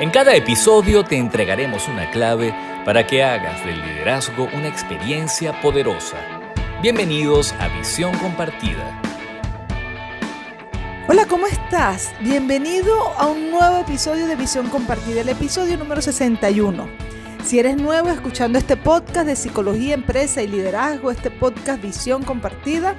En cada episodio te entregaremos una clave para que hagas del liderazgo una experiencia poderosa. Bienvenidos a Visión Compartida. Hola, ¿cómo estás? Bienvenido a un nuevo episodio de Visión Compartida, el episodio número 61. Si eres nuevo escuchando este podcast de psicología, empresa y liderazgo, este podcast Visión Compartida,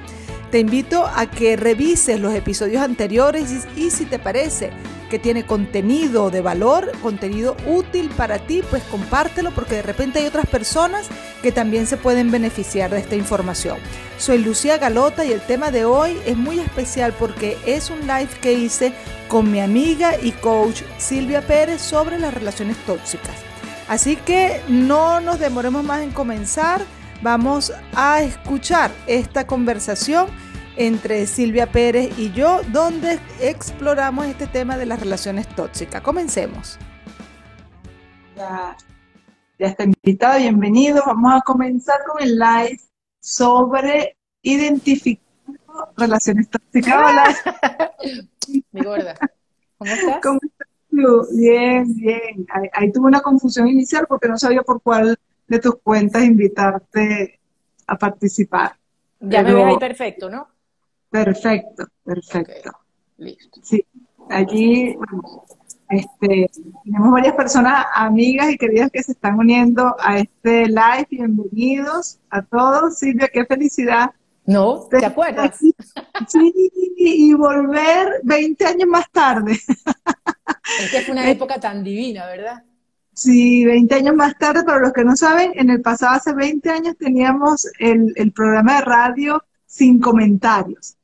te invito a que revises los episodios anteriores y, si te parece que tiene contenido de valor, contenido útil para ti, pues compártelo porque de repente hay otras personas que también se pueden beneficiar de esta información. Soy Lucía Galota y el tema de hoy es muy especial porque es un live que hice con mi amiga y coach Silvia Pérez sobre las relaciones tóxicas. Así que no nos demoremos más en comenzar, vamos a escuchar esta conversación entre Silvia Pérez y yo, donde exploramos este tema de las relaciones tóxicas. Comencemos. Ya, ya está invitada, bienvenido. Vamos a comenzar con el live sobre identificando relaciones tóxicas. Hola. Mi gorda. ¿Cómo estás? ¿Cómo estás tú? Bien, bien. Ahí, ahí tuve una confusión inicial porque no sabía por cuál de tus cuentas invitarte a participar. Ya me ves ahí perfecto, ¿no? Perfecto, perfecto. Okay, listo. Sí, allí bueno, este, tenemos varias personas, amigas y queridas que se están uniendo a este live. Bienvenidos a todos. Silvia, qué felicidad. No, ¿te acuerdas? Sí, y volver 20 años más tarde. Es que fue una época tan divina, ¿verdad? Sí, 20 años más tarde, para los que no saben, en el pasado, hace 20 años, teníamos el, el programa de radio sin comentarios.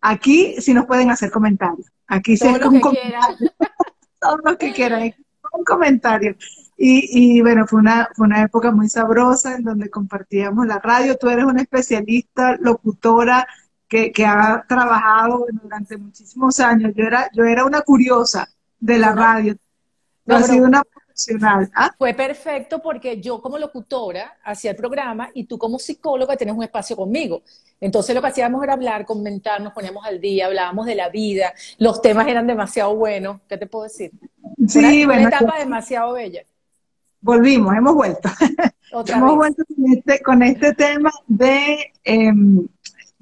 Aquí sí nos pueden hacer comentarios. Aquí sí Todo es lo un que comentario. Todos los que quieran. Un comentario. Y, y bueno, fue una, fue una época muy sabrosa en donde compartíamos la radio. Tú eres una especialista, locutora, que, que ha trabajado durante muchísimos años. Yo era, yo era una curiosa de la radio. No, pero- sido una profesional. ¿ah? Fue perfecto porque yo como locutora hacía el programa y tú como psicóloga tenías un espacio conmigo. Entonces lo que hacíamos era hablar, comentar, nos poníamos al día, hablábamos de la vida, los temas eran demasiado buenos. ¿Qué te puedo decir? Sí, una, una bueno, etapa demasiado bella. volvimos, hemos vuelto. Otra Hemos vez. vuelto con este, con este tema de em,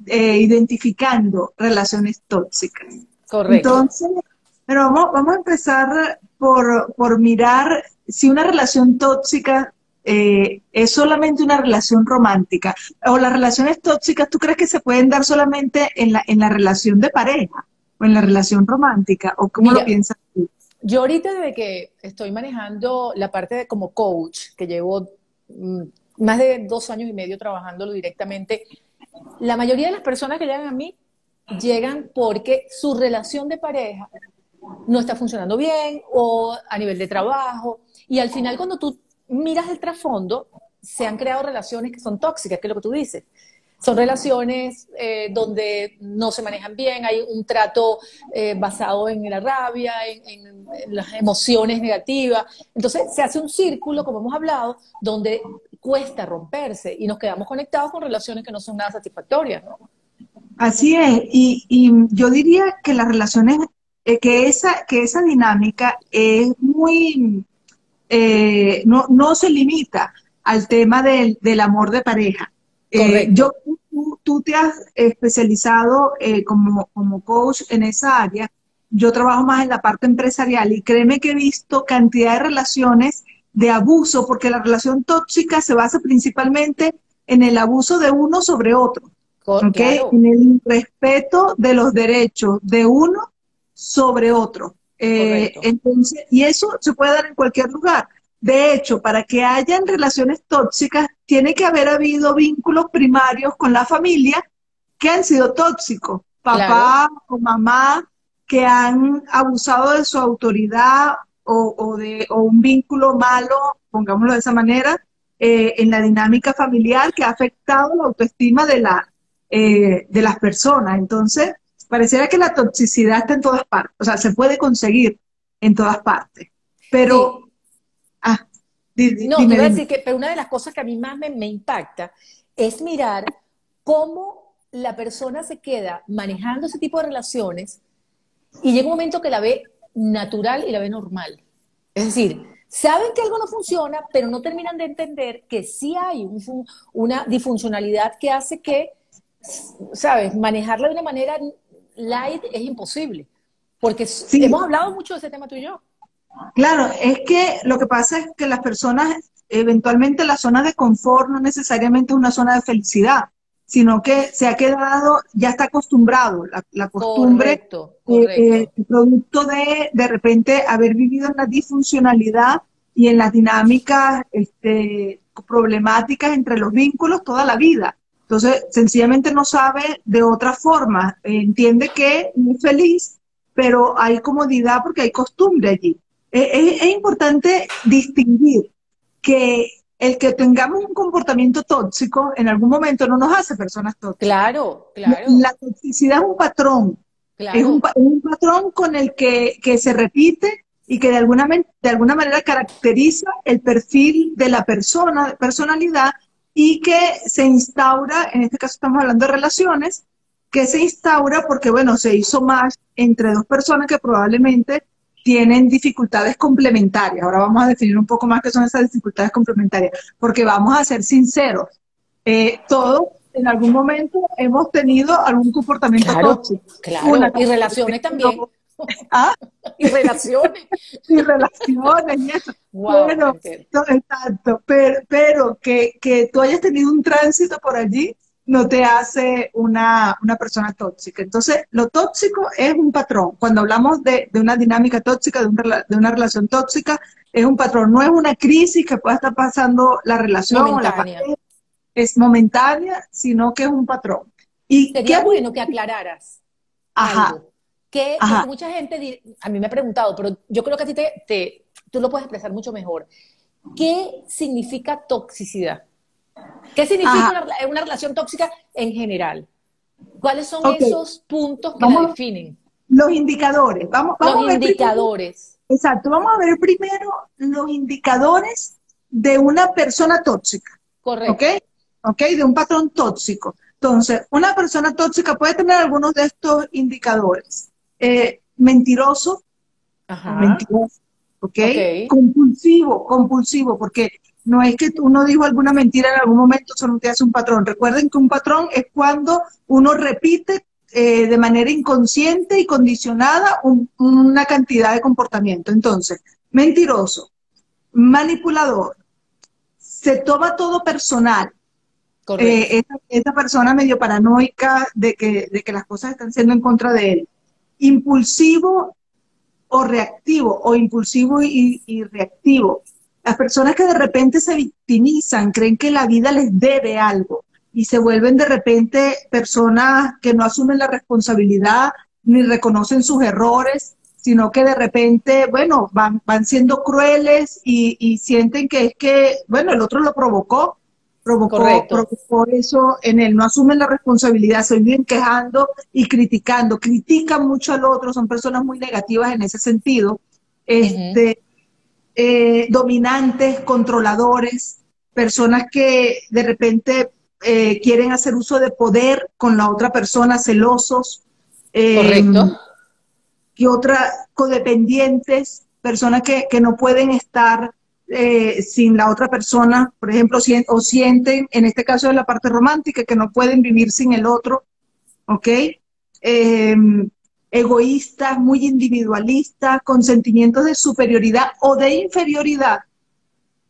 eh, identificando relaciones tóxicas. Correcto. Entonces, pero vamos, vamos a empezar por, por mirar si una relación tóxica eh, es solamente una relación romántica o las relaciones tóxicas, ¿tú crees que se pueden dar solamente en la, en la relación de pareja o en la relación romántica? ¿O cómo Mira, lo piensas tú? Yo ahorita desde que estoy manejando la parte de como coach, que llevo mm, más de dos años y medio trabajándolo directamente, la mayoría de las personas que llegan a mí llegan porque su relación de pareja no está funcionando bien o a nivel de trabajo. Y al final cuando tú miras el trasfondo, se han creado relaciones que son tóxicas, que es lo que tú dices. Son relaciones eh, donde no se manejan bien, hay un trato eh, basado en la rabia, en, las emociones negativas. Entonces se hace un círculo, como hemos hablado, donde cuesta romperse y nos quedamos conectados con relaciones que no son nada satisfactorias. ¿no? Así es, y yo diría que las relaciones, eh, que esa, que esa dinámica es muy, eh, no, no se limita al tema del, del amor de pareja. Eh, yo, tú, tú te has especializado como, como coach en esa área, yo trabajo más en la parte empresarial y créeme que he visto cantidad de relaciones de abuso, porque la relación tóxica se basa principalmente en el abuso de uno sobre otro. Co- ¿ok? claro. En el respeto de los derechos de uno sobre otro. Eh, entonces, y eso se puede dar en cualquier lugar. De hecho, para que hayan relaciones tóxicas, tiene que haber habido vínculos primarios con la familia que han sido tóxicos. Papá o mamá que han abusado de su autoridad o, o de, o un vínculo malo, pongámoslo de esa manera, eh, en la dinámica familiar que ha afectado la autoestima de, la, eh, de las personas. Entonces, pareciera que la toxicidad está en todas partes, o sea, se puede conseguir en todas partes. Pero, ah, di- di- No, dime, te iba a decir que pero una de las cosas que a mí más me, me impacta es mirar cómo la persona se queda manejando ese tipo de relaciones y llega un momento que la ve natural y la ve normal. Es decir, saben que algo no funciona, pero no terminan de entender que sí hay una disfuncionalidad que hace que, ¿sabes? Manejarla de una manera light es imposible. Porque hemos hablado mucho de ese tema tú y yo. Claro, es que lo que pasa es que las personas, eventualmente la zona de confort no necesariamente es una zona de felicidad, sino que se ha quedado, ya está acostumbrado, la, costumbre, correcto, eh, producto de de repente haber vivido en la disfuncionalidad y en las dinámicas este, problemáticas entre los vínculos toda la vida. Entonces, sencillamente no sabe de otra forma, entiende que es feliz, pero hay comodidad porque hay costumbre allí. Es, importante distinguir que el que tengamos un comportamiento tóxico en algún momento no nos hace personas tóxicas. Claro, claro. La toxicidad es un patrón. Es, un, patrón con el que, que, se repite y que de alguna, de alguna manera caracteriza el perfil de la persona, personalidad, y que se instaura, en este caso estamos hablando de relaciones, que se instaura porque, bueno, se hizo más entre dos personas que probablemente tienen dificultades complementarias. Ahora vamos a definir un poco más qué son esas dificultades complementarias, porque vamos a ser sinceros. Eh, todos en algún momento hemos tenido algún comportamiento tóxico. Claro, y relaciones también. ¿Ah? Y relaciones. y relaciones y eso. bueno, exacto. Pero, pero que, que tú hayas tenido un tránsito por allí no te hace una, persona tóxica. Entonces, lo tóxico es un patrón. Cuando hablamos de, una dinámica tóxica, de, de, una relación tóxica, es un patrón. No es una crisis que pueda estar pasando la relación o la pareja. Es momentánea, sino que es un patrón. Y Sería bueno que aclararas Ajá. algo. Que mucha gente, a mí me ha preguntado, pero yo creo que a ti te, te, tú lo puedes expresar mucho mejor. ¿Qué significa toxicidad? ¿Qué significa una, relación tóxica en general? ¿Cuáles son esos puntos que la definen? Los indicadores. Vamos, vamos los indicadores. exacto. Vamos a ver primero los indicadores de una persona tóxica. Correcto. ¿Ok? ¿Ok? De un patrón tóxico. Entonces, una persona tóxica puede tener algunos de estos indicadores. Eh, mentiroso. Ajá. Mentiroso. ¿ok? Compulsivo, compulsivo, porque no es que uno dijo alguna mentira en algún momento, solo te hace un patrón. Recuerden que un patrón es cuando uno repite eh, de manera inconsciente y condicionada una cantidad de comportamiento. Entonces, mentiroso, manipulador, se toma todo personal. Eh, esa, persona medio paranoica de que, de que las cosas están siendo en contra de él. Impulsivo o reactivo, o impulsivo y reactivo. Las personas que de repente se victimizan, creen que la vida les debe algo y se vuelven de repente personas que no asumen la responsabilidad ni reconocen sus errores, sino que de repente, bueno, van, van siendo crueles y, sienten que es que, bueno, el otro lo provocó, provocó, provocó eso en él, no asumen la responsabilidad, se viven quejando y criticando, critican mucho al otro, son personas muy negativas en ese sentido. Este, eh, dominantes, controladores, personas que de repente eh, quieren hacer uso de poder con la otra persona, celosos. Eh, Correcto. Y otras codependientes, personas que, no pueden estar sin la otra persona, por ejemplo, o sienten, en este caso de la parte romántica, que no pueden vivir sin el otro, ¿ok? egoístas, muy individualistas, con sentimientos de superioridad o de inferioridad,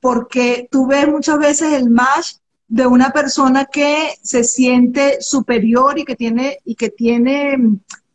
porque tú ves muchas veces el match de una persona que se siente superior y que tiene y que tiene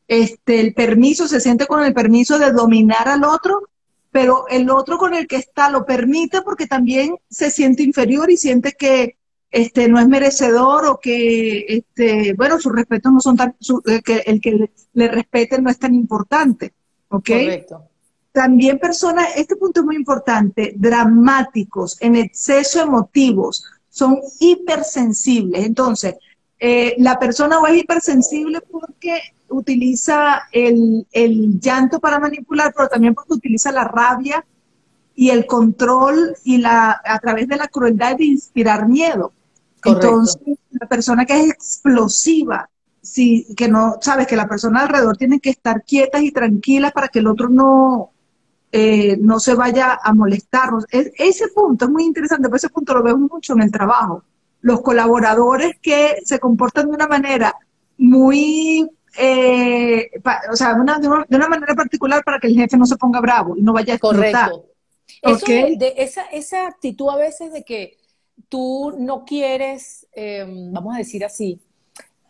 este el permiso, se siente con el permiso de dominar al otro, pero el otro con el que está lo permite porque también se siente inferior y siente que este, no es merecedor o que, este, bueno, sus respetos no son tan, eh, que el que le, respeten no es tan importante, ¿ok? Correcto. También personas, este punto es muy importante, dramáticos, en exceso emotivos, son hipersensibles. Entonces, eh, la persona o es hipersensible porque utiliza el, el llanto para manipular, pero también porque utiliza la rabia y el control y la a través de la crueldad de inspirar miedo. Entonces, la persona que es explosiva, si, que no, sabes que la persona alrededor tiene que estar quietas y tranquilas para que el otro no, eh, no se vaya a molestarnos. ese punto es muy interesante, pero ese punto lo veo mucho en el trabajo. Los colaboradores que se comportan de una manera muy, eh, o sea, de, una, manera particular para que el jefe no se ponga bravo y no vaya a explotar. Correcto. Eso de, esa, esa actitud a veces de que tú no quieres, em, vamos a decir así,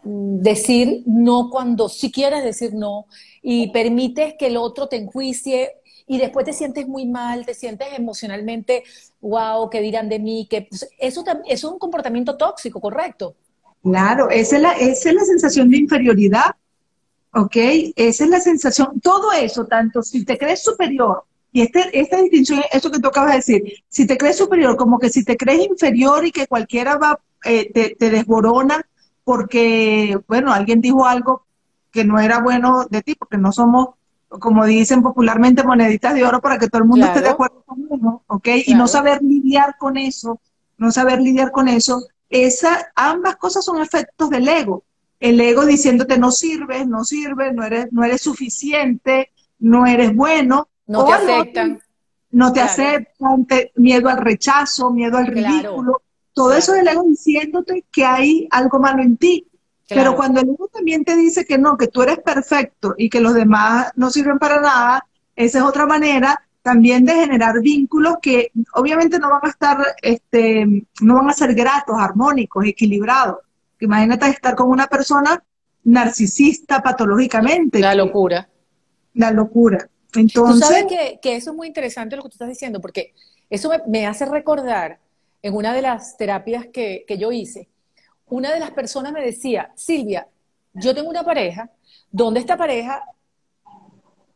decir no cuando sí quieres decir no y permites que el otro te enjuicie y después te sientes muy mal, te sientes emocionalmente, wow, ¿qué dirán de mí? Que pues, eso, eso es un comportamiento tóxico, ¿correcto? Claro, esa es, la, esa es la sensación de inferioridad, ¿ok? Esa es la sensación, todo eso, tanto si te crees superior, y este, esta distinción, eso que tú acabas de decir, si te crees superior, como que si te crees inferior y que cualquiera va, eh, te, te desborona porque, bueno, alguien dijo algo que no era bueno de ti, porque no somos como dicen popularmente, moneditas de oro para que todo el mundo esté de acuerdo con uno, ¿ok? Y no saber lidiar con eso, no saber lidiar con eso, esa, ambas cosas son efectos del ego. El ego diciéndote no sirves, no sirves, no eres, no eres suficiente, no eres bueno. No te aceptan. No, te aceptan, miedo al rechazo, miedo al ridículo. Todo eso es el ego diciéndote que hay algo malo en ti. Pero cuando el ego también te dice que no, que tú eres perfecto y que los demás no sirven para nada, esa es otra manera también de generar vínculos que obviamente no van a estar, este, no van a ser gratos, armónicos, equilibrados. Imagínate estar con una persona narcisista patológicamente. La locura. La locura. Entonces. Tú sabes que, que, eso es muy interesante lo que tú estás diciendo, porque eso me, me hace recordar en una de las terapias que, que yo hice, una de las personas me decía, Silvia, yo tengo una pareja donde esta pareja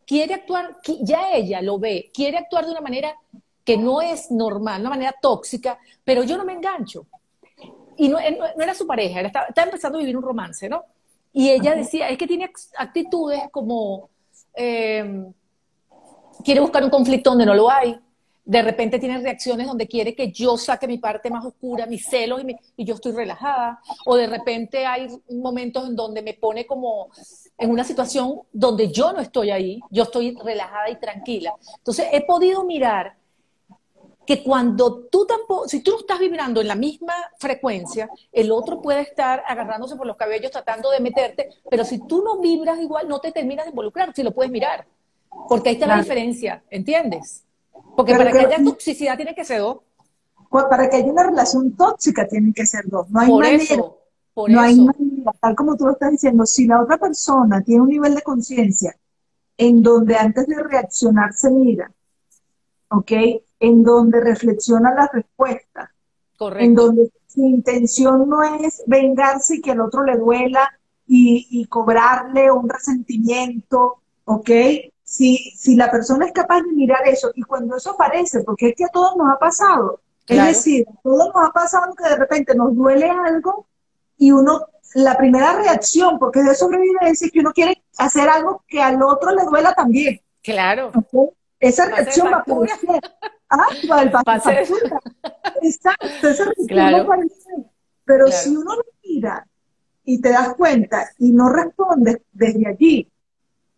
quiere actuar, ya ella lo ve, quiere actuar de una manera que no es normal, una manera tóxica, pero yo no me engancho. Y no, era su pareja, estaba, empezando a vivir un romance, ¿no? Y ella decía, es que tiene actitudes como, eh, quiere buscar un conflicto donde no lo hay, de repente tiene reacciones donde quiere que yo saque mi parte más oscura, mis celos y, y, yo estoy relajada. O de repente hay momentos en donde me pone como en una situación donde yo no estoy ahí, yo estoy relajada y tranquila. Entonces he podido mirar que cuando tú tampoco, si tú no estás vibrando en la misma frecuencia, el otro puede estar agarrándose por los cabellos tratando de meterte, pero si tú no vibras igual, no te terminas de involucrar, si lo puedes mirar. Porque ahí está la diferencia, ¿entiendes? Porque para que, haya toxicidad tiene que ser dos. Para que haya una relación tóxica tienen que ser dos. No hay por manera. Eso, no hay manera. Tal como tú lo estás diciendo, si la otra persona tiene un nivel de conciencia en donde antes de reaccionar se mira, ¿ok? En donde reflexiona las respuestas. Correcto. En donde su intención no es vengarse y que al otro le duela y, y cobrarle un resentimiento, ¿ok? si, si la persona es capaz de mirar eso y cuando eso aparece, porque es que a todos nos ha pasado, es decir, a todos nos ha pasado que de repente nos duele algo y uno, la primera reacción, porque de sobrevivencia, es que uno quiere hacer algo que al otro le duela también. Claro. Esa reacción va a aparecer. Ah, va a Exacto, esa reacción va a aparecer. Pero si uno lo mira y te das cuenta y no respondes desde allí,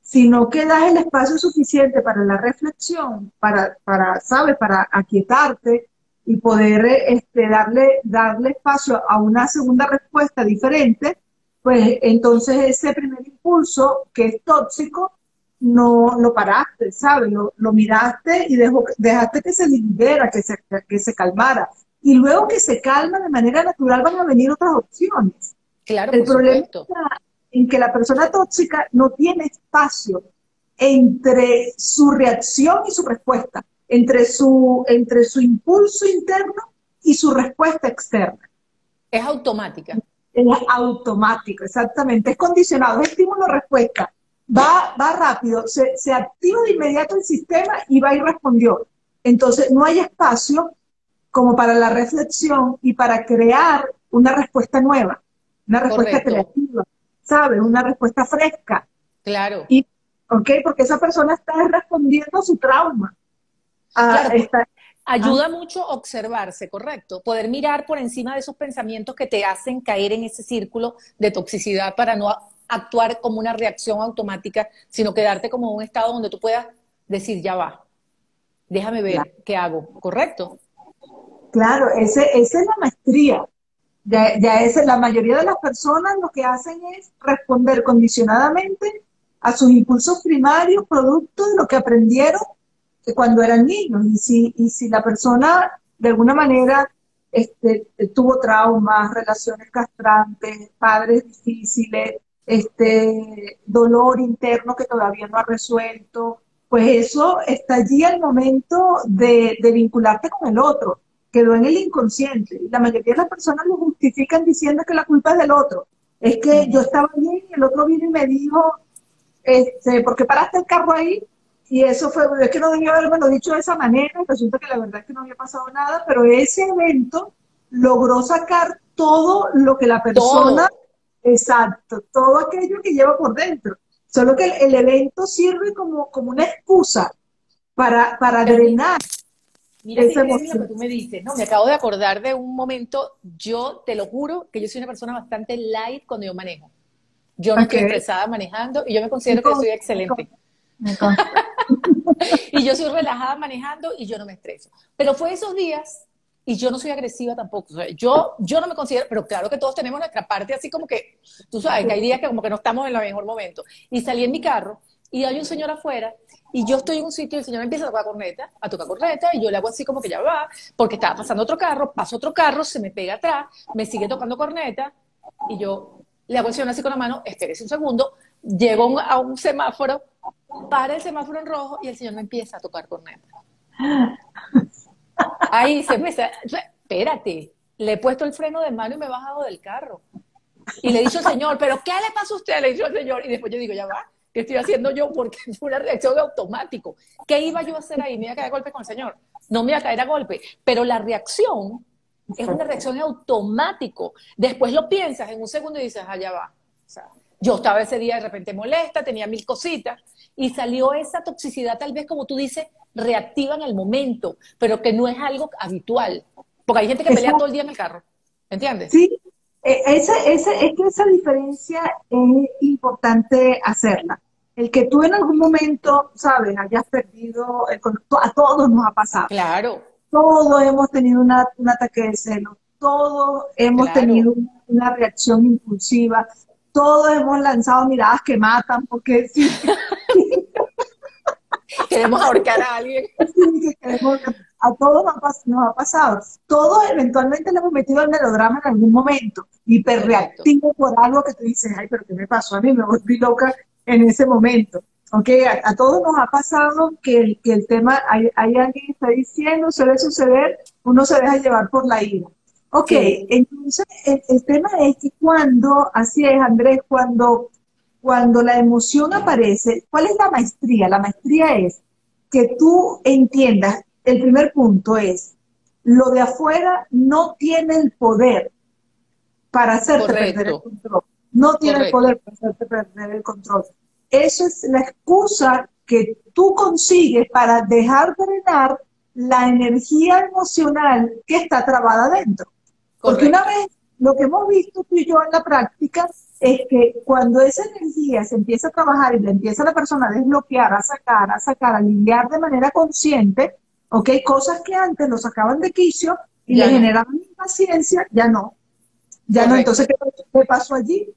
sino que das el espacio suficiente para la reflexión, para, para ¿sabes?, para aquietarte y poder este, darle, darle espacio a una segunda respuesta diferente, pues entonces ese primer impulso que es tóxico, no lo paraste, ¿sabes? Lo, miraste y dejaste que se libera, que se, que se calmara. Y luego que se calma de manera natural van a venir otras opciones. Claro, el problema en que la persona tóxica no tiene espacio entre su reacción y su respuesta, entre su, entre su impulso interno y su respuesta externa. Es automática. Es automático, exactamente. Es condicionado, es estímulo-respuesta. Va, va rápido, se, se activa de inmediato el sistema y va y respondió. Entonces, no hay espacio como para la reflexión y para crear una respuesta nueva, una respuesta creativa. ¿sabes? Una respuesta fresca. Claro. Y, ¿Ok? Porque esa persona está respondiendo a su trauma. claro, ayuda mucho observarse, correcto. Poder mirar por encima de esos pensamientos que te hacen caer en ese círculo de toxicidad para no actuar como una reacción automática, sino quedarte como en un estado donde tú puedas decir, ya va. déjame ver qué hago, ¿correcto? Claro, ese, esa es la maestría. Ya, ya es, la mayoría de las personas lo que hacen es responder condicionadamente a sus impulsos primarios, producto de lo que aprendieron cuando eran niños. Y si, y si la persona de alguna manera este, tuvo traumas, relaciones castrantes, padres difíciles, este, dolor interno que todavía no ha resuelto, pues eso está allí al momento de, de vincularte con el otro, quedó en el inconsciente. La mayoría de las personas lo justifican diciendo que la culpa es del otro. Es que yo estaba bien y el otro vino y me dijo, este, ¿por qué paraste el carro ahí? Y eso fue, es que no debía haberme dicho de esa manera, resulta que la verdad es que no había pasado nada, pero ese evento logró sacar todo lo que la persona, exacto, todo aquello que lleva por dentro. Solo que el, evento sirve como, como una excusa para, para drenar. Mira, esa lo que tú me dices, no, me acabo de acordar de un momento, yo te lo juro que yo soy una persona bastante light cuando yo manejo. Yo no estoy estresada manejando y yo me considero que soy excelente. y yo soy relajada manejando y yo no me estreso. Pero fue esos días y yo no soy agresiva tampoco. yo, yo no me considero, pero claro que todos tenemos nuestra parte así como que, tú sabes, que hay días que como que no estamos en el mejor momento. Y salí en mi carro y hay un señor afuera y yo estoy en un sitio y el señor empieza a tocar corneta, a tocar corneta y yo le hago así como que ya va, porque estaba pasando otro carro, pasa otro carro, se me pega atrás, me sigue tocando corneta y yo le hago el señor así con la mano, espérese un segundo, llego a un semáforo, para el semáforo en rojo y el señor me empieza a tocar corneta. Ahí se me... Espérate, le he puesto el freno de mano y me he bajado del carro. Y le he dicho señor, ¿pero qué le pasa a usted? Le he dicho al señor. Y después yo digo, ya va, ¿qué estoy haciendo yo? Porque fue una reacción automático. ¿Qué iba yo a hacer ahí? Me iba a caer a golpe con el señor. No me iba a caer a golpe. Pero la reacción es una reacción automático. Después lo piensas en un segundo y dices, ah, va. O sea, yo estaba ese día de repente molesta, tenía mil cositas y salió esa toxicidad tal vez como tú dices, reactiva en el momento, pero que no es algo habitual. Porque hay gente que pelea todo el día en el carro, ¿entiendes? Sí, e, esa, esa, es que esa diferencia es importante hacerla. El que tú en algún momento, sabes, hayas perdido, el, a todos nos ha pasado. Claro. Todos hemos tenido una, un ataque de celo, todos hemos tenido una reacción impulsiva, todos hemos lanzado miradas que matan, porque sí. queremos ahorcar a alguien. a todos nos ha, pasado. Todos eventualmente le hemos metido el melodrama en algún momento, hiperreactivo por algo que tú dices, ay, pero ¿qué me pasó a mí? Me volví loca en ese momento. Ok, a, todos nos ha pasado que, que el tema, hay, hay alguien que está diciendo, suele suceder, uno se deja llevar por la ira. Ok, entonces el, tema es que cuando, así es Andrés, cuando, cuando la emoción aparece, ¿cuál es la maestría? La maestría es que tú entiendas, el primer punto es, lo de afuera no tiene el poder para hacerte perder el control. No tiene el poder para hacerte perder el control. Eso es la excusa que tú consigues para dejar drenar la energía emocional que está trabada dentro. Porque una vez, lo que hemos visto tú y yo en la práctica es que cuando esa energía se empieza a trabajar y le empieza la persona a desbloquear, a sacar, a sacar, a limpiar de manera consciente, ¿ok? Cosas que antes lo sacaban de quicio y le generaban impaciencia, ya no. Ya no. Entonces, ¿qué, pasó allí?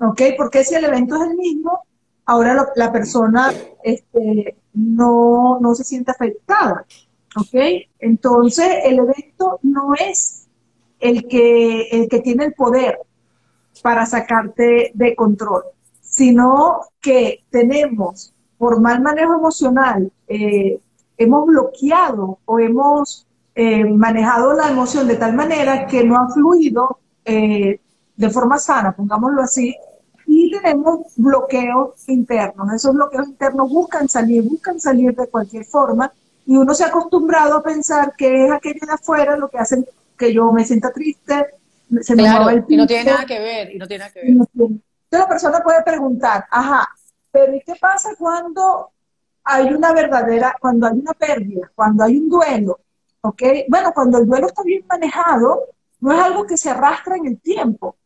¿Ok? Porque si el evento es el mismo, ahora la persona este, no, no se siente afectada. ¿Ok? Entonces, el evento no es el que, el que tiene el poder para sacarte de control, sino que tenemos, por mal manejo emocional, eh, hemos bloqueado o hemos eh, manejado la emoción de tal manera que no ha fluido eh, de forma sana, pongámoslo así, y tenemos bloqueos internos. Esos bloqueos internos buscan salir, buscan salir de cualquier forma, y uno se ha acostumbrado a pensar que es aquello de afuera lo que hacen que yo me sienta triste, se me claro, el y no tiene nada que ver, y no tiene nada que ver. Entonces la persona puede preguntar, ajá, pero ¿y qué pasa cuando hay una verdadera, cuando hay una pérdida, cuando hay un duelo? ¿Ok? Bueno, cuando el duelo está bien manejado, no es algo que se arrastra en el tiempo,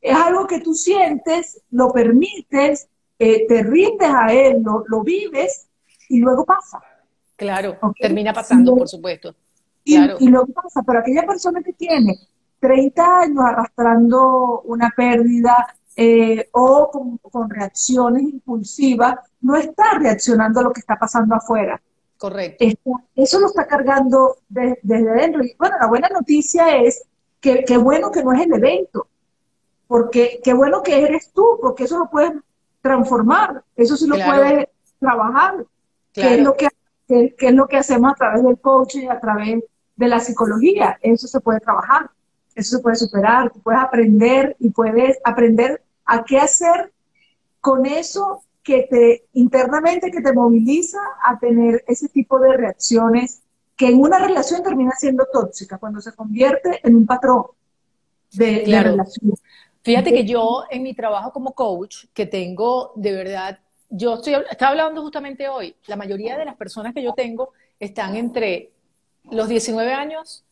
es algo que tú sientes, lo permites, eh, te rindes a él, lo, lo vives y luego pasa. Claro, termina pasando, por supuesto. Y, y lo que pasa, pero aquella persona que tiene 30 años arrastrando una pérdida eh, o con, reacciones impulsivas, no está reaccionando a lo que está pasando afuera. Correcto. eso lo está cargando desde dentro. Y bueno, la buena noticia es que qué bueno que no es el evento, porque qué bueno que eres tú, porque eso lo puedes transformar, eso sí lo puedes trabajar, que es lo que es lo que hacemos a través del coaching, a través de la psicología, eso se puede trabajar eso se puede superar, tú puedes aprender y puedes aprender a qué hacer con eso que te internamente que te moviliza a tener ese tipo de reacciones que en una relación termina siendo tóxica cuando se convierte en un patrón de, relación. Fíjate que yo en mi trabajo como coach, que tengo de verdad, yo estoy, estaba hablando justamente hoy, la mayoría de las personas que yo tengo están entre los 19 años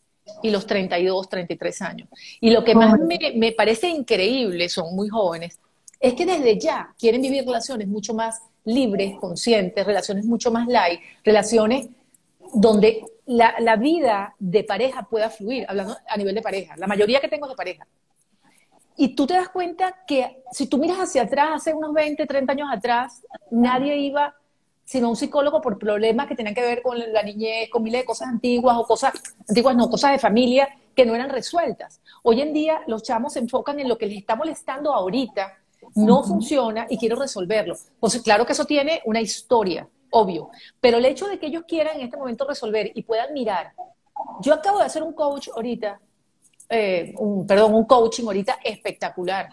y los 32, 33 años. Y lo que más me, parece increíble, son muy jóvenes, es que desde ya quieren vivir relaciones mucho más libres, conscientes, relaciones mucho más light, relaciones donde la, la, vida de pareja pueda fluir, hablando a nivel de pareja. La mayoría que tengo de pareja. Y tú te das cuenta que si tú miras hacia atrás, hace unos 20, 30 años atrás, nadie iba sino un psicólogo por problemas que tenían que ver con la niñez, con miles de cosas antiguas o cosas antiguas, no, cosas de familia que no eran resueltas. Hoy en día los chamos se enfocan en lo que les está molestando ahorita, no funciona y quiero resolverlo. Pues claro que eso tiene una historia, obvio, pero el hecho de que ellos quieran en este momento resolver y puedan mirar. Yo acabo de hacer un coach ahorita, eh, un, perdón, un coaching ahorita espectacular,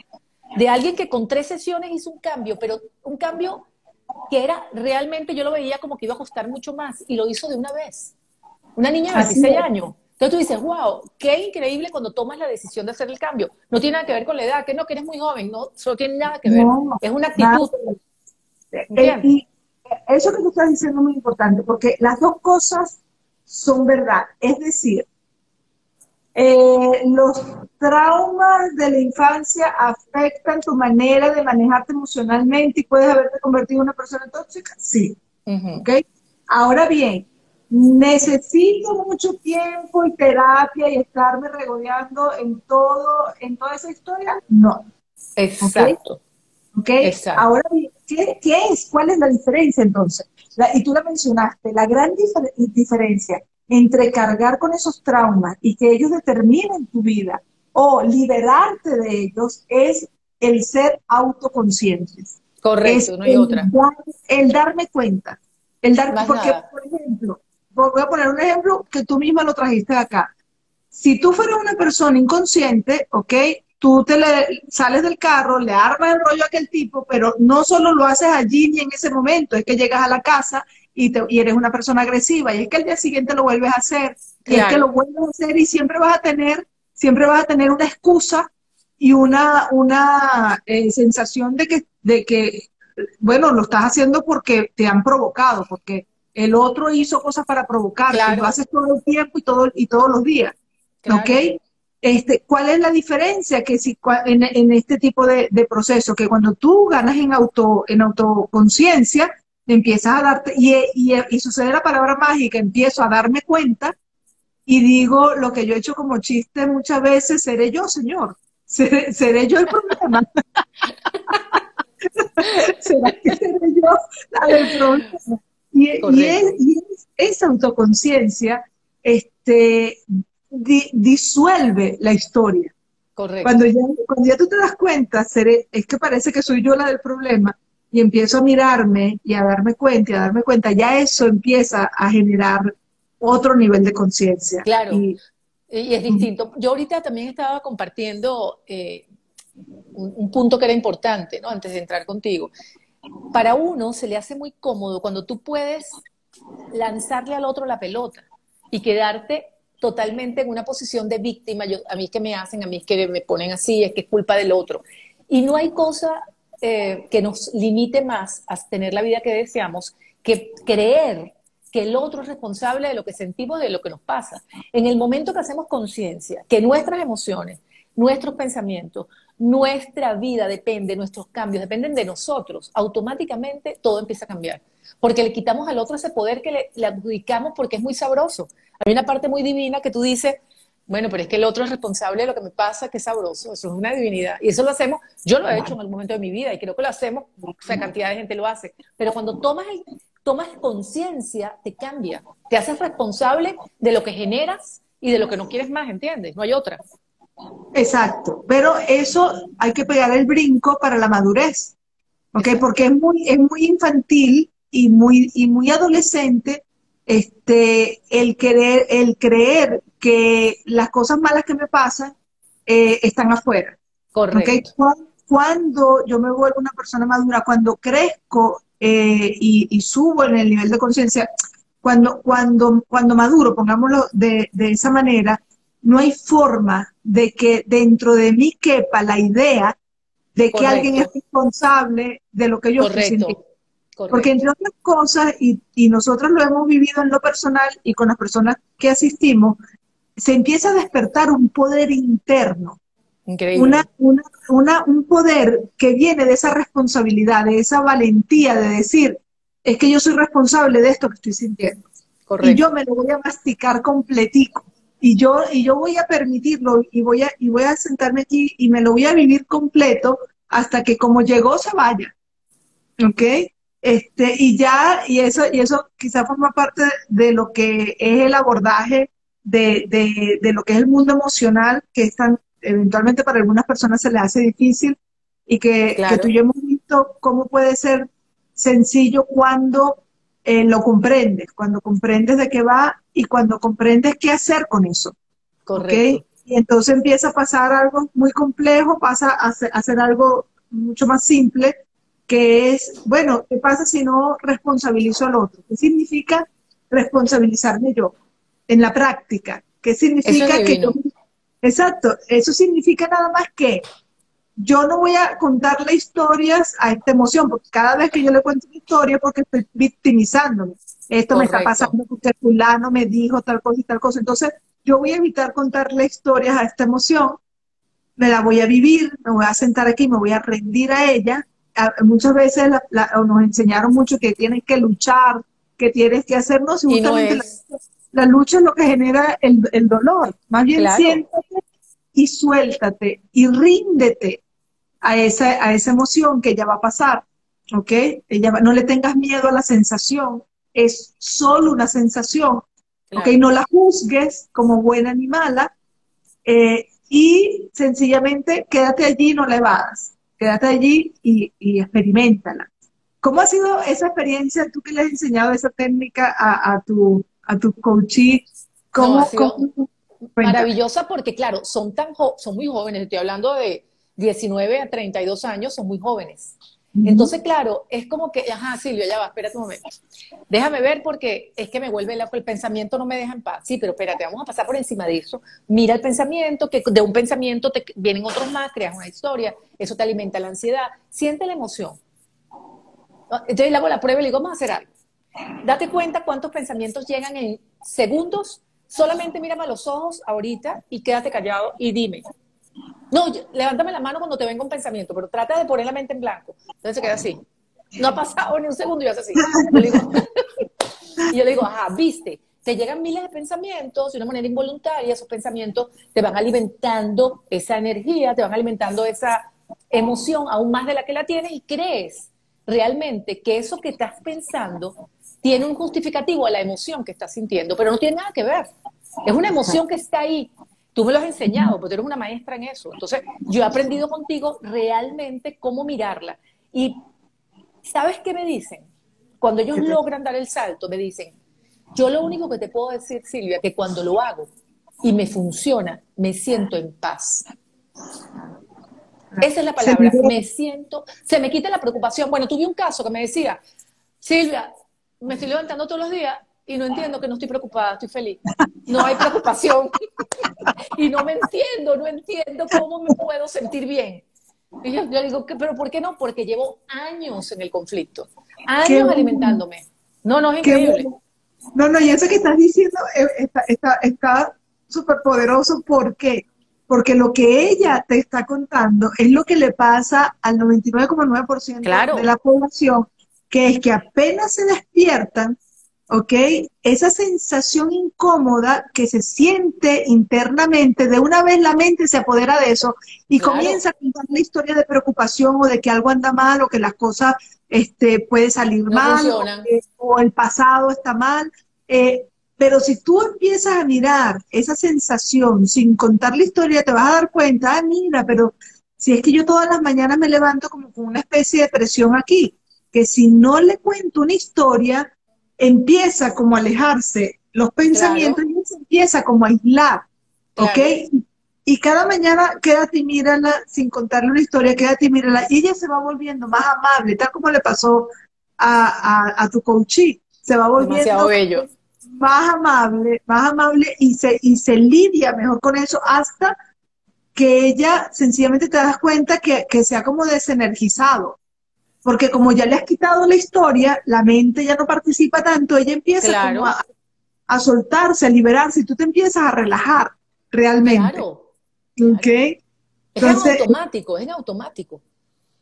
de alguien que con tres sesiones hizo un cambio, pero un cambio que era realmente, yo lo veía como que iba a costar mucho más y lo hizo de una vez. Una niña de 16 años. Entonces tú dices, wow, qué increíble cuando tomas la decisión de hacer el cambio. No tiene nada que ver con la edad, que no, que eres muy joven, no, solo tiene nada que ver. es una actitud. Eh, y eso que tú estás diciendo es muy importante, porque las dos cosas son verdad. Es decir, eh, los traumas de la infancia afectan tu manera de manejarte emocionalmente y puedes haberte convertido en una persona tóxica? Sí. Ahora bien, ¿necesito mucho tiempo y terapia y estarme regodeando en todo, en toda esa historia? No. Exacto. ¿Okay? Ahora bien, ¿qué, es? ¿Cuál es la diferencia entonces? y tú la mencionaste, la gran diferencia entre cargar con esos traumas y que ellos determinen tu vida o liberarte de ellos es el ser autoconscientes. Correcto, no hay otra. el darme cuenta. El dar, porque, por ejemplo, voy a poner un ejemplo que tú misma lo trajiste acá. Si tú fueras una persona inconsciente, ¿ok? Tú te le sales del carro, le armas el rollo a aquel tipo, pero no solo lo haces allí ni en ese momento, es que llegas a la casa y, te, y, eres una persona agresiva y es que al día siguiente lo vuelves a hacer y es que lo vuelves a hacer y siempre vas a tener siempre vas a tener una excusa y una, una eh, sensación de que, de que, bueno, lo estás haciendo porque te han provocado, porque el otro hizo cosas para provocar, lo haces todo el tiempo y, todo, y todos los días. ¿Ok? Este, ¿Cuál es la diferencia que si, en, en este tipo de, de, proceso? Que cuando tú ganas en, auto, en autoconciencia, empiezas a darte, y, y, y, sucede la palabra mágica, empiezo a darme cuenta y digo lo que yo he hecho como chiste muchas veces, seré yo, Señor, seré, yo el problema. ¿Será que seré yo la del problema? Y, es, esa autoconciencia este, disuelve la historia. Correcto. Cuando ya, cuando ya tú te das cuenta, seré, es que parece que soy yo la del problema, y empiezo a mirarme y a darme cuenta y a darme cuenta, ya eso empieza a generar otro nivel de conciencia. Claro. Y, es distinto. Yo ahorita también estaba compartiendo eh, un, punto que era importante, ¿no? Antes de entrar contigo. Para uno se le hace muy cómodo cuando tú puedes lanzarle al otro la pelota y quedarte totalmente en una posición de víctima. Yo, a mí es que me hacen, a mí es que me ponen así, es que es culpa del otro. Y no hay cosa eh, que nos limite más a tener la vida que deseamos que creer que el otro es responsable de lo que sentimos, de lo que nos pasa. En el momento que hacemos conciencia, que nuestras emociones nuestros pensamientos, nuestra vida depende, nuestros cambios dependen de nosotros, automáticamente todo empieza a cambiar. Porque le quitamos al otro ese poder que le, le adjudicamos porque es muy sabroso. Hay una parte muy divina que tú dices, bueno, pero es que el otro es responsable de lo que me pasa, que es sabroso, eso es una divinidad. Y eso lo hacemos, yo lo he hecho en algún momento de mi vida y creo que lo hacemos, o cantidad de gente lo hace. Pero cuando tomas, tomas conciencia, te cambia, te haces responsable de lo que generas y de lo que no quieres más, ¿entiendes? No hay otra. Exacto, pero eso hay que pegar el brinco para la madurez, ¿ok? Porque es muy, es muy infantil y muy, y muy adolescente este, el, querer, el creer que las cosas malas que me pasan eh, están afuera. Correcto. Cuando yo me vuelvo una persona madura, cuando crezco eh, y, subo en el nivel de conciencia, cuando, cuando, cuando maduro, pongámoslo de, de esa manera, no hay forma de que dentro de mí quepa la idea de que alguien es responsable de lo que yo estoy Porque entre otras cosas, y, y, nosotros lo hemos vivido en lo personal y con las personas que asistimos, se empieza a despertar un poder interno. Una, una, una, un poder que viene de esa responsabilidad, de esa valentía de decir, es que yo soy responsable de esto que estoy sintiendo. Y yo me lo voy a masticar completico y yo, y yo voy a permitirlo y voy a, y voy a sentarme aquí y me lo voy a vivir completo hasta que como llegó se vaya. ¿Ok? Este, y ya, y eso, y eso quizá forma parte de lo que es el abordaje de, de, de lo que es el mundo emocional, que es tan, eventualmente para algunas personas se le hace difícil y que, que tú y yo hemos visto cómo puede ser sencillo cuando eh, lo comprendes, cuando comprendes de qué va y cuando comprendes qué hacer con eso. Correcto. Y entonces empieza a pasar algo muy complejo, pasa a ser, algo mucho más simple, que es, bueno, ¿qué pasa si no responsabilizo al otro? ¿Qué significa responsabilizarme yo en la práctica? ¿Qué significa que yo... Exacto, eso significa nada más que yo no voy a contarle historias a esta emoción, porque cada vez que yo le cuento una historia, porque estoy victimizándome. Esto me está pasando porque fulano me dijo tal cosa y tal cosa. Entonces, yo voy a evitar contarle historias a esta emoción, me la voy a vivir, me voy a sentar aquí, me voy a rendir a ella. Muchas veces nos enseñaron mucho que tienes que luchar, que tienes que hacernos, y justamente la, lucha es lo que genera el, dolor. Más bien siéntate y suéltate y ríndete a esa, a esa emoción que ya va a pasar, ¿ok? Ella, no le tengas miedo a la sensación, es solo una sensación, ¿ok? No la juzgues como buena ni mala eh, y sencillamente quédate allí, no la evadas, quédate allí y, y experimentala. ¿Cómo ha sido esa experiencia, tú que le has enseñado esa técnica a, tu, a tu coachee? ¿Cómo, maravillosa porque, claro, son, tan son muy jóvenes, estoy hablando de 19 a 32 años son muy jóvenes. Entonces, claro, es como que, ajá, Silvia, ya va, espérate un momento. Déjame ver porque es que me vuelve el pensamiento no me deja en paz. Sí, pero espérate, vamos a pasar por encima de eso. Mira el pensamiento, que de un pensamiento te vienen otros más, creas una historia, eso te alimenta la ansiedad, siente la emoción. Entonces le hago la prueba y le digo, vamos a hacer algo. Date cuenta cuántos pensamientos llegan en segundos, solamente mírame a los ojos ahorita y quédate callado y dime, no, levántame la mano cuando te venga un pensamiento, pero trata de poner la mente en blanco. Entonces se queda así. No ha pasado ni un segundo y hace así. Yo le digo, y yo le digo, ajá, viste, te llegan miles de pensamientos de una manera involuntaria, esos pensamientos te van alimentando esa energía, te van alimentando esa emoción aún más de la que la tienes y crees realmente que eso que estás pensando tiene un justificativo a la emoción que estás sintiendo, pero no tiene nada que ver. Es una emoción que está ahí Tú me lo has enseñado, porque eres una maestra en eso. Entonces, yo he aprendido contigo realmente cómo mirarla. Y, ¿sabes qué me dicen? Cuando ellos logran dar el salto, me dicen, yo lo único que te puedo decir, Silvia, que cuando lo hago y me funciona, me siento en paz. Esa es la palabra, me siento, se me quita la preocupación. Bueno, tuve un caso que me decía, Silvia, me estoy levantando todos los días y no entiendo que no estoy preocupada, estoy feliz. No hay preocupación. y no me entiendo, no entiendo cómo me puedo sentir bien. Y yo, digo, ¿pero por qué no? Porque llevo años en el conflicto, años alimentándome. No, no, es increíble. No, no, y eso que estás diciendo eh, está súper poderoso. ¿Por qué? porque lo que ella te está contando es lo que le pasa al 99,9% de la población, que es que apenas se despiertan, ¿ok? Esa sensación incómoda que se siente internamente, de una vez la mente se apodera de eso y comienza a contar la historia de preocupación o de que algo anda mal o que las cosas este, puede salir mal o, el pasado está mal. Eh, pero si tú empiezas a mirar esa sensación sin contar la historia, te vas a dar cuenta, ah, mira, pero si es que yo todas las mañanas me levanto como con una especie de presión aquí, que si no le cuento una historia, empieza como a alejarse los pensamientos y se empieza como a aislar, ¿ok? Y cada mañana quédate y mírala sin contarle una historia, quédate y mírala. Y ella se va volviendo más amable, tal como le pasó a, tu coachí. Se va volviendo más amable, más amable y se, y se lidia mejor con eso hasta que ella sencillamente te das cuenta que, que se ha como desenergizado. Porque como ya le has quitado la historia, la mente ya no participa tanto, ella empieza como a, soltarse, a liberarse, y tú te empiezas a relajar realmente. Claro. Es en automático, es en automático.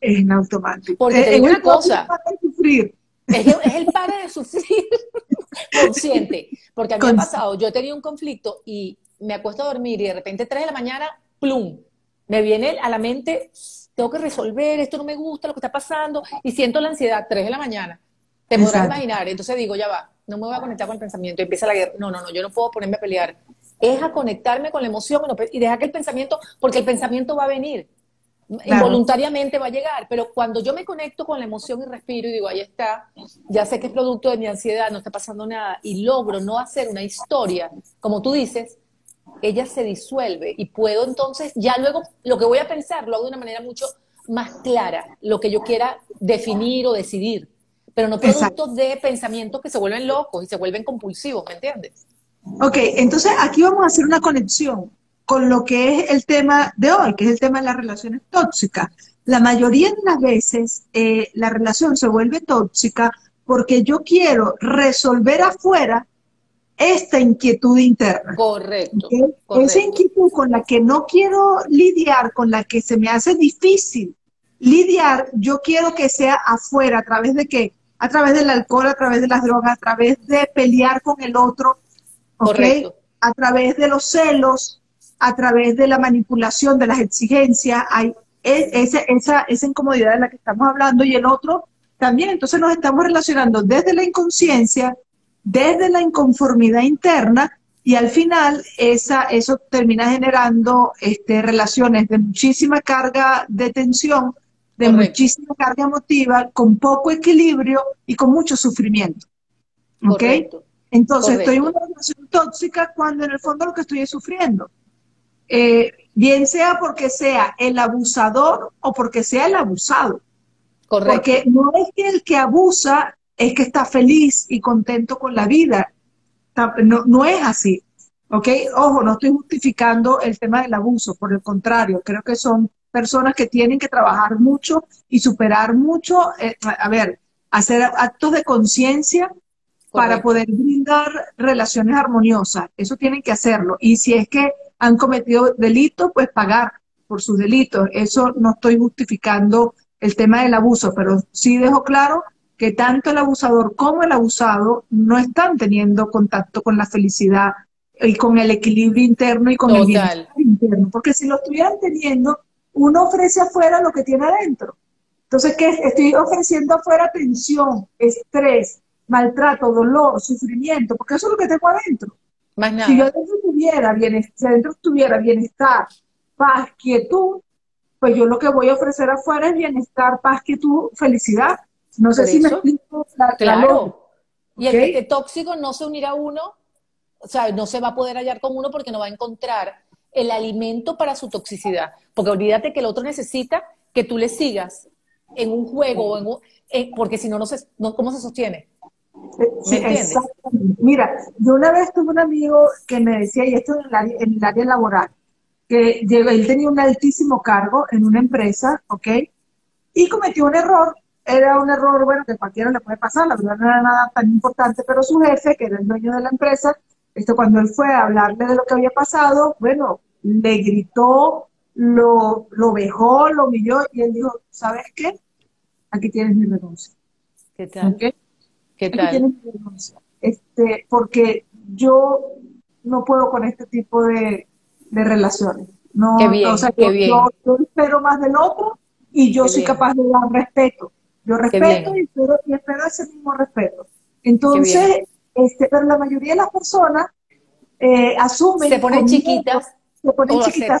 Es en automático. Porque te una cosa. sufrir. Es, es el padre de sufrir consciente. Porque a mí me ha pasado, yo he tenido un conflicto y me acuesto a dormir y de repente 3 de la mañana, plum, me viene a la mente tengo que resolver, esto no me gusta, lo que está pasando, y siento la ansiedad, 3 de la mañana. Te podrás imaginar, entonces digo, ya va, no me voy a conectar con el pensamiento, empieza la guerra. No, no, no, yo no puedo ponerme a pelear. Es a conectarme con la emoción y dejar que el pensamiento, porque el pensamiento va a venir, involuntariamente va a llegar, pero cuando yo me conecto con la emoción y respiro y digo, ahí está, ya sé que es producto de mi ansiedad, no está pasando nada, y logro no hacer una historia, como tú dices, ella se disuelve y puedo entonces, ya luego lo que voy a pensar lo hago de una manera mucho más clara, lo que yo quiera definir o decidir, pero no productos de pensamientos que se vuelven locos y se vuelven compulsivos, ¿me entiendes? Ok, entonces aquí vamos a hacer una conexión con lo que es el tema de hoy, que es el tema de las relaciones tóxicas. La mayoría de las veces eh, la relación se vuelve tóxica porque yo quiero resolver afuera esta inquietud interna. Correcto, Esa inquietud con la que no quiero lidiar, con la que se me hace difícil lidiar, yo quiero que sea afuera, a través de qué? A través del alcohol, a través de las drogas, a través de pelear con el otro, ¿ok? A través de los celos, a través de la manipulación, de las exigencias, hay e, esa, esa, esa incomodidad de la que estamos hablando y el otro también. Entonces nos estamos relacionando desde la inconsciencia, desde la inconformidad interna y al final esa, eso termina generando este, relaciones de muchísima carga de tensión, de muchísima carga emotiva, con poco equilibrio y con mucho sufrimiento. ¿Ok? Entonces estoy en una relación tóxica cuando en el fondo lo que estoy es sufriendo. Eh, bien sea porque sea el abusador o porque sea el abusado. Correcto. Porque no es que el que abusa es que está feliz y contento con la vida. No, no es así. ¿Ok? Ojo, no estoy justificando el tema del abuso, por el contrario, creo que son personas que tienen que trabajar mucho y superar mucho, eh, a ver, hacer actos de conciencia para poder brindar relaciones armoniosas. Eso tienen que hacerlo. Y si es que han cometido delitos, pues pagar por sus delitos. Eso no estoy justificando el tema del abuso, pero sí dejo claro que tanto el abusador como el abusado no están teniendo contacto con la felicidad y con el equilibrio interno y con el bienestar interno. Porque si lo estuvieran teniendo, uno ofrece afuera lo que tiene adentro. Entonces, ¿qué? Estoy ofreciendo afuera tensión, estrés, maltrato, dolor, sufrimiento, porque eso es lo que tengo adentro. Si yo adentro tuviera bienestar, si adentro tuviera bienestar, paz, quietud, pues yo lo que voy a ofrecer afuera es bienestar, paz, quietud, felicidad. No sé si me explico. claro. Y el, tóxico no se unirá a uno, o sea, no se va a poder hallar con uno porque no va a encontrar el alimento para su toxicidad. Porque olvídate que el otro necesita que tú le sigas en un juego, en eh, porque si no, no, se, no, ¿cómo se sostiene? ¿Me Mira, yo una vez tuve un amigo que me decía, y esto en el área, en el área laboral, que él tenía un altísimo cargo en una empresa, ¿ok? Y cometió un error era un error, bueno, que cualquiera le puede pasar, la verdad no era nada tan importante, pero su jefe, que era el dueño de la empresa, esto cuando él fue a hablarle de lo que había pasado, bueno, le gritó, lo, lo vejó, lo humilló y él dijo, ¿sabes qué? Aquí tienes mi renuncia. ¿Qué tal? ¿Qué tal? Aquí tienes mi renuncia. Este, porque yo no puedo con este tipo de, relaciones. No, qué bien, o sea, qué yo, bien. Yo, espero más del otro y yo soy capaz de dar respeto. Yo respeto y espero, y espero ese mismo respeto. Entonces, este, pero la mayoría de las personas eh, asumen. Se ponen chiquitas. se ponen chiquitas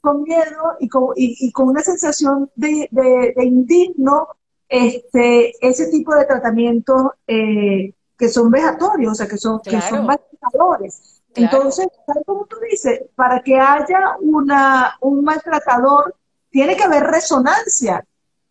con, miedo y con, y, con una sensación de, de, indigno este, ese tipo de tratamientos eh, que son vejatorios, o sea, que son, que son maltratadores. Entonces, tal como tú dices, para que haya una, un maltratador, tiene que haber resonancia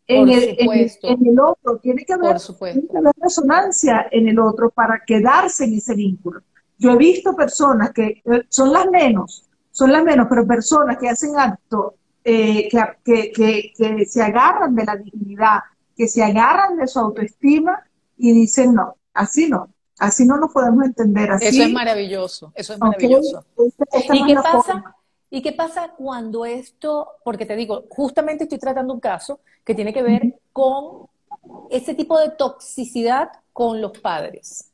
en el, en, el, otro, tiene que, haber, tiene que haber resonancia en el otro para quedarse en ese vínculo. Yo he visto personas que eh, son las menos, son las menos, pero personas que hacen actos eh, que, que, que, se agarran de la dignidad, que se agarran de su autoestima y dicen, no, así no, así no nos podemos entender. Así, eso es maravilloso, eso es maravilloso. ¿Y qué pasa? ¿Y qué pasa cuando esto, porque te digo, justamente estoy tratando un caso que tiene que ver con ese tipo de toxicidad con los padres.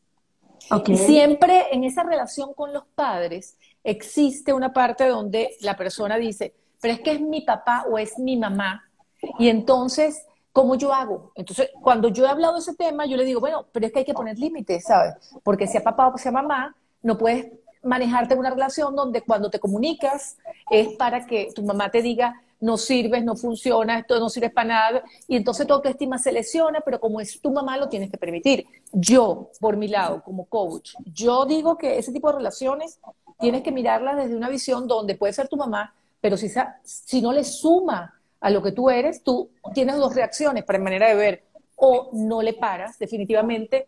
Siempre en esa relación con los padres existe una parte donde la persona dice, pero es que es mi papá o es mi mamá. Y entonces, ¿cómo yo hago? Entonces, cuando yo he hablado de ese tema, yo le digo, bueno, pero es que hay que poner límites, ¿sabes? Porque sea papá o sea mamá, no puedes manejarte en una relación donde cuando te comunicas es para que tu mamá te diga, no sirves, no funciona, esto no sirve para nada, y entonces tu autoestima se lesiona, pero como es tu mamá lo tienes que permitir. Yo, por mi lado, como coach, yo digo que ese tipo de relaciones tienes que mirarlas desde una visión donde puede ser tu mamá, pero si, si no le suma a lo que tú eres, tú tienes dos reacciones para manera de ver, o no le paras, definitivamente,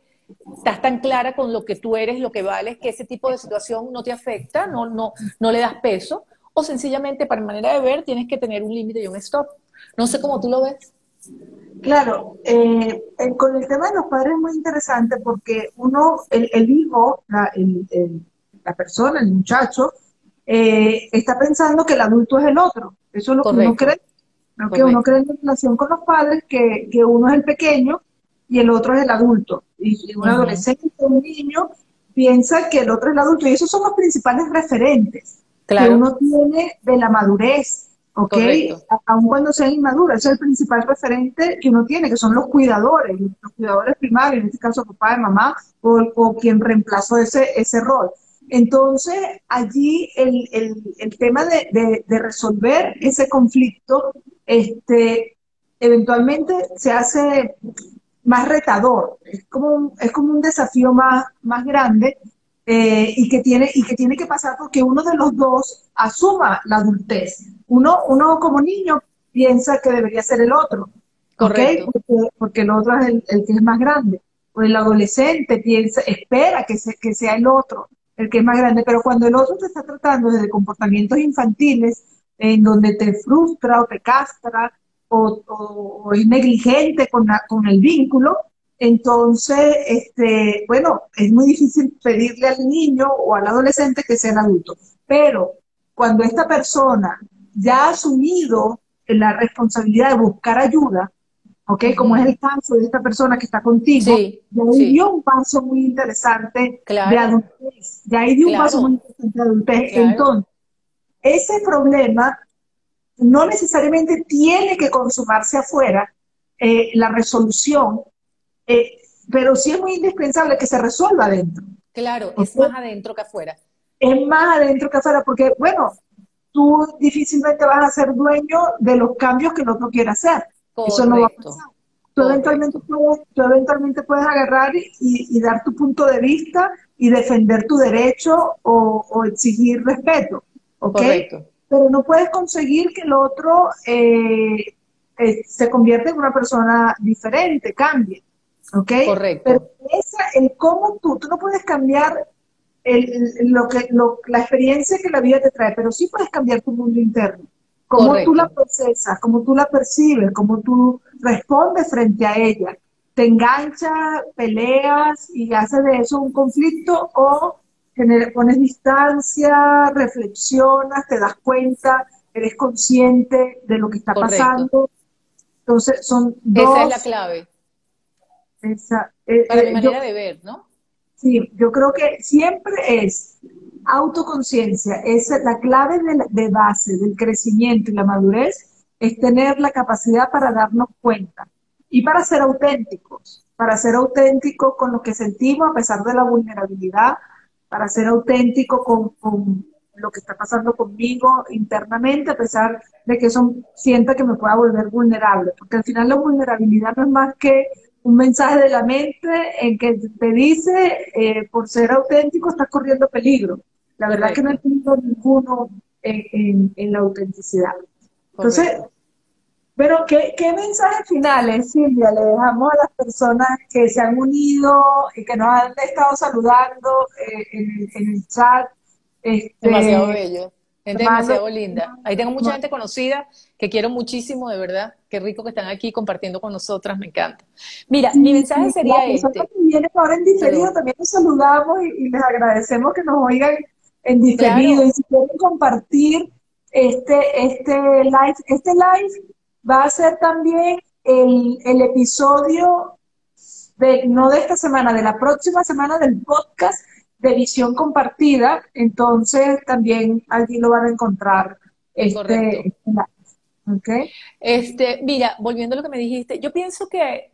estás tan clara con lo que tú eres, lo que vales, que ese tipo de situación no te afecta, no, no, no le das peso, o sencillamente para manera de ver tienes que tener un límite y un stop. No sé cómo tú lo ves. Claro, eh, con el tema de los padres es muy interesante porque uno, el, hijo, la, la, persona, el muchacho, eh, está pensando que el adulto es el otro. Eso es lo que uno cree. que uno cree en relación con los padres que, que, uno es el pequeño y el otro es el adulto. Y, un adolescente, un niño, piensa que el otro es el adulto. Y esos son los principales referentes que uno tiene de la madurez, ¿ok? Aun cuando sea inmaduro, ese es el principal referente que uno tiene, que son los cuidadores, los cuidadores primarios, en este caso papá y mamá, o, quien reemplazó ese, ese rol. Entonces, allí el, el, tema de, de, resolver ese conflicto, este, eventualmente se hace más retador, es como, es como un desafío más, más grande eh, y, que tiene, y que tiene que pasar porque uno de los dos asuma la adultez. Uno, uno como niño piensa que debería ser el otro, Correcto. Porque, el otro es el, que es más grande. O el adolescente piensa, espera que, que sea el otro el que es más grande, pero cuando el otro te está tratando desde comportamientos infantiles, en donde te frustra o te castra o, o, es negligente con, con el vínculo, entonces, este, bueno, es muy difícil pedirle al niño o al adolescente que sea el adulto. Pero cuando esta persona ya ha asumido la responsabilidad de buscar ayuda, ¿ok? Como es el caso de esta persona que está contigo, ya dio un paso muy interesante de adultez. Ya dio un paso muy interesante de adultez. Entonces, ese problema no necesariamente tiene que consumarse afuera, eh, la resolución eh, pero sí es muy indispensable que se resuelva adentro. Claro, es más adentro que afuera. Es más adentro que afuera, porque, bueno, tú difícilmente vas a ser dueño de los cambios que el otro quiere hacer. Eso no va a pasar. Tú eventualmente, puedes, tú eventualmente puedes agarrar y, dar tu punto de vista y defender tu derecho o, exigir respeto. ¿Ok? Pero no puedes conseguir que el otro eh, eh, se convierta en una persona diferente, cambie. ¿ok? Correcto. Pero esa, el cómo tú, tú no puedes cambiar el, lo que, lo, la experiencia que la vida te trae, pero sí puedes cambiar tu mundo interno. Cómo tú la procesas, cómo tú la percibes, cómo tú respondes frente a ella. Te enganchas, peleas y haces de eso un conflicto o pones distancia, reflexionas, te das cuenta, eres consciente de lo que está pasando. Entonces, son dos... Esa es la clave. Esa, eh, Para mi eh, manera de ver, ¿no? Sí, yo creo que siempre es autoconciencia, es la clave de, de base del crecimiento y la madurez, es tener la capacidad para darnos cuenta y para ser auténticos, para ser auténticos con lo que sentimos a pesar de la vulnerabilidad, para ser auténtico con, lo que está pasando conmigo internamente, a pesar de que eso sienta que me pueda volver vulnerable, porque al final la vulnerabilidad no es más que un mensaje de la mente en que te dice, eh, por ser auténtico estás corriendo peligro. La verdad es que no he tenido ninguno en, la autenticidad. Entonces, pero ¿qué, ¿qué, mensajes finales, Silvia, le dejamos a las personas que se han unido y que nos han estado saludando eh, en, el chat? Este, demasiado bello, gente demasiado linda. Ahí tengo mucha gente conocida que quiero muchísimo, de verdad. Qué rico que están aquí compartiendo con nosotras, me encanta. Mira, mi mensaje sería este. También ahora en diferido, también nos saludamos y, les agradecemos que nos oigan en diferido. Y si quieren compartir este, este live, este live va a ser también el, el episodio de, no de esta semana, de la próxima semana del podcast de visión compartida. Entonces también allí lo van a encontrar. Este, okay. este, mira, volviendo a lo que me dijiste, yo pienso que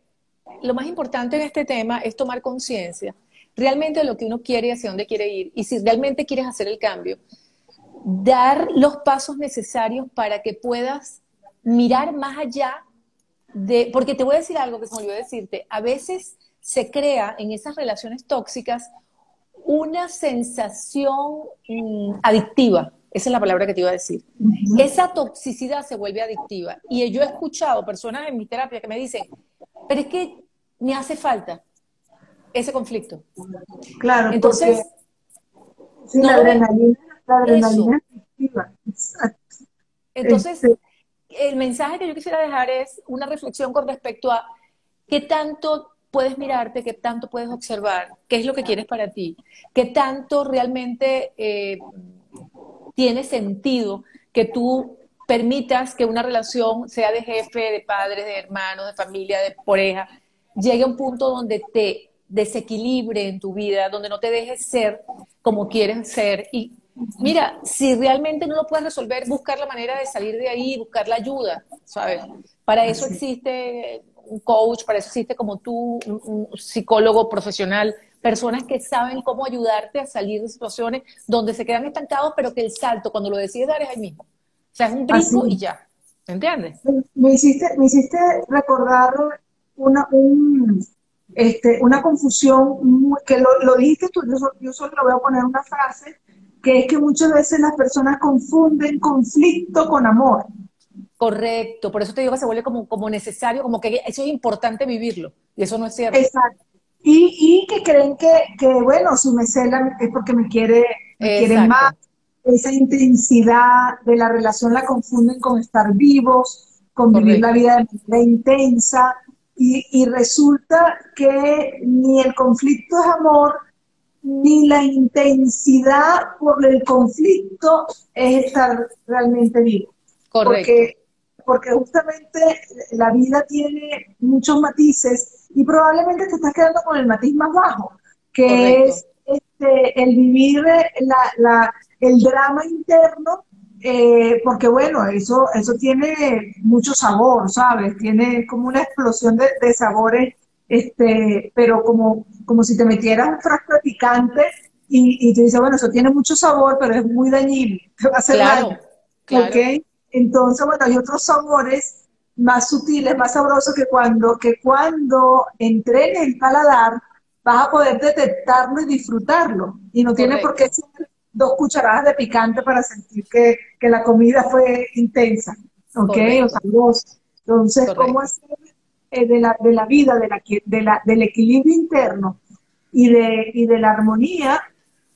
lo más importante en este tema es tomar conciencia realmente de lo que uno quiere y hacia dónde quiere ir. Y si realmente quieres hacer el cambio, dar los pasos necesarios para que puedas mirar más allá de, porque te voy a decir algo que se me olvidó decirte, a veces se crea en esas relaciones tóxicas una sensación mm, adictiva, esa es la palabra que te iba a decir. Esa toxicidad se vuelve adictiva. Y yo he escuchado personas en mi terapia que me dicen, pero es que me hace falta ese conflicto. Claro, entonces... la adrenalina, la adrenalina es adictiva. Entonces, este, el mensaje que yo quisiera dejar es una reflexión con respecto a qué tanto puedes mirarte, qué tanto puedes observar, qué es lo que quieres para ti, qué tanto realmente eh, tiene sentido que tú permitas que una relación, sea de jefe, de padres, de hermanos, de familia, de pareja, llegue a un punto donde te desequilibre en tu vida, donde no te dejes ser como quieres ser y Mira, si realmente no lo puedes resolver, buscar la manera de salir de ahí, buscar la ayuda, ¿sabes? Para eso existe un coach, para eso existe como tú, un, psicólogo profesional, personas que saben cómo ayudarte a salir de situaciones donde se quedan estancados, pero que el salto, cuando lo decides dar, es ahí mismo. O sea, es un brinco y ya. ¿Entiendes? Me hiciste, me hiciste recordar una, este, una confusión que lo, dijiste tú, yo, yo solo le voy a poner una frase que es que muchas veces las personas confunden conflicto con amor. Correcto, por eso te digo que se vuelve como, como necesario, como que eso es importante vivirlo, y eso no es cierto. Exacto. Y, y que creen que, que, bueno, si me celan es porque me quiere, me quieren más. Esa intensidad de la relación la confunden con estar vivos, con vivir la vida de manera intensa, y, y resulta que ni el conflicto es amor, ni la intensidad por el conflicto es estar realmente vivo. Correcto. Porque, porque justamente la vida tiene muchos matices y probablemente te estás quedando con el matiz más bajo, que es este, el vivir la, el drama interno, eh, porque bueno, eso, eso tiene mucho sabor, ¿sabes? Tiene como una explosión de, de sabores este, pero como, como si te metieras un frasco de picante y, y te dices, bueno, eso tiene mucho sabor, pero es muy dañino, te va a hacer daño. Entonces, bueno, hay otros sabores más sutiles, más sabrosos que cuando, que cuando entrenes el paladar vas a poder detectarlo y disfrutarlo. Y no tiene por qué ser dos cucharadas de picante para sentir que, que la comida fue intensa, ¿ok? O sabrosa. Entonces, ¿cómo hacer eh, de, la, de la vida, de la, de la, del equilibrio interno y de, y de la armonía,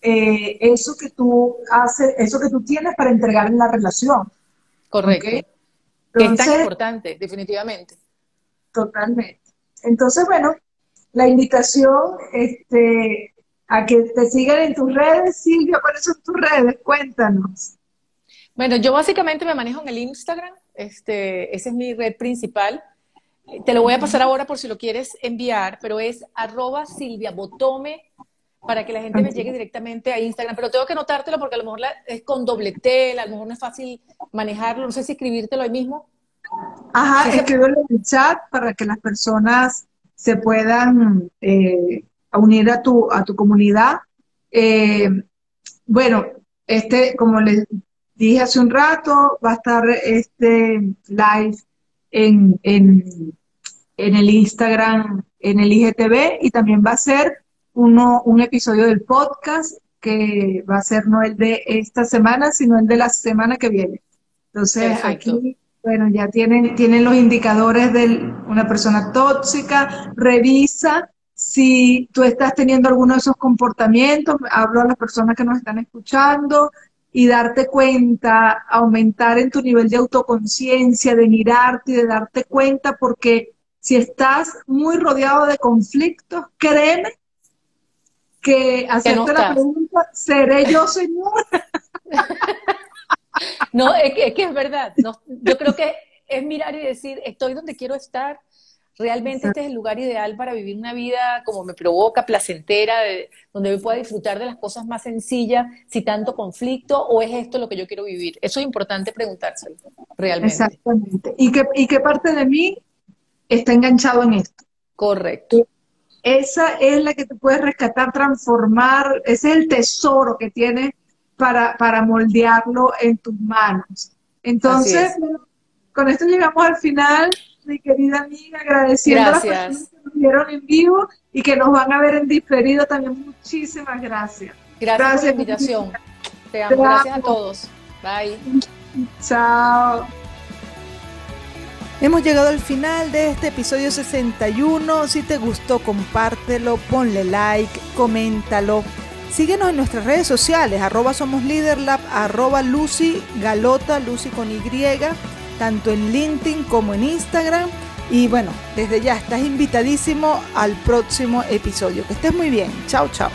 eh, eso que tú haces, eso que tú tienes para entregar en la relación. Correcto. es tan importante, definitivamente. Totalmente. Entonces, bueno, la invitación este, a que te sigan en tus redes. Silvia, ¿cuáles son tus redes? Cuéntanos. Bueno, yo básicamente me manejo en el Instagram, este, esa es mi red principal. Te lo voy a pasar ahora por si lo quieres enviar, pero es arroba Silvia Botome para que la gente me llegue directamente a Instagram. Pero tengo que notártelo porque a lo mejor es con doble T, a lo mejor no es fácil manejarlo. No sé si escribírtelo ahí mismo. Ajá, escríbelo en el chat para que las personas se puedan eh, unir a tu, a tu comunidad. Eh, bueno, este, como les dije hace un rato, va a estar este live en, en, en el Instagram, en el IGTV, y también va a ser uno, un episodio del podcast que va a ser no el de esta semana, sino el de la semana que viene. Entonces, aquí, bueno, ya tienen, tienen los indicadores de una persona tóxica, revisa si tú estás teniendo alguno de esos comportamientos, hablo a las personas que nos están escuchando, y darte cuenta, aumentar en tu nivel de autoconciencia, de mirarte y de darte cuenta, porque si estás muy rodeado de conflictos, créeme que hacerte la pregunta, ¿seré yo, Señor? no, es que, es verdad. yo creo que es mirar y decir, estoy donde quiero estar, realmente este es el lugar ideal para vivir una vida como me provoca, placentera, donde yo pueda disfrutar de las cosas más sencillas, si tanto conflicto, o es esto lo que yo quiero vivir. Eso es importante preguntárselo, realmente. Exactamente. ¿Y qué, y qué parte de mí está enganchado en esto? Correcto. Esa es la que te puedes rescatar, transformar, ese es el tesoro que tienes para, para moldearlo en tus manos. Entonces, con esto llegamos al final mi querida amiga, agradeciendo a las personas que nos vieron en vivo y que nos van a ver en diferido también. Muchísimas gracias. Gracias, por la invitación. Te amo. Gracias a todos. Bye. Chao. Hemos llegado al final de este episodio 61. Si te gustó, compártelo, ponle like, coméntalo. Síguenos en nuestras redes sociales, arroba somos Leaderlab, arroba Lucy Galota, Lucy con Y tanto en LinkedIn como en Instagram. Y bueno, desde ya estás invitadísimo al próximo episodio. Que estés muy bien. Chao, chao.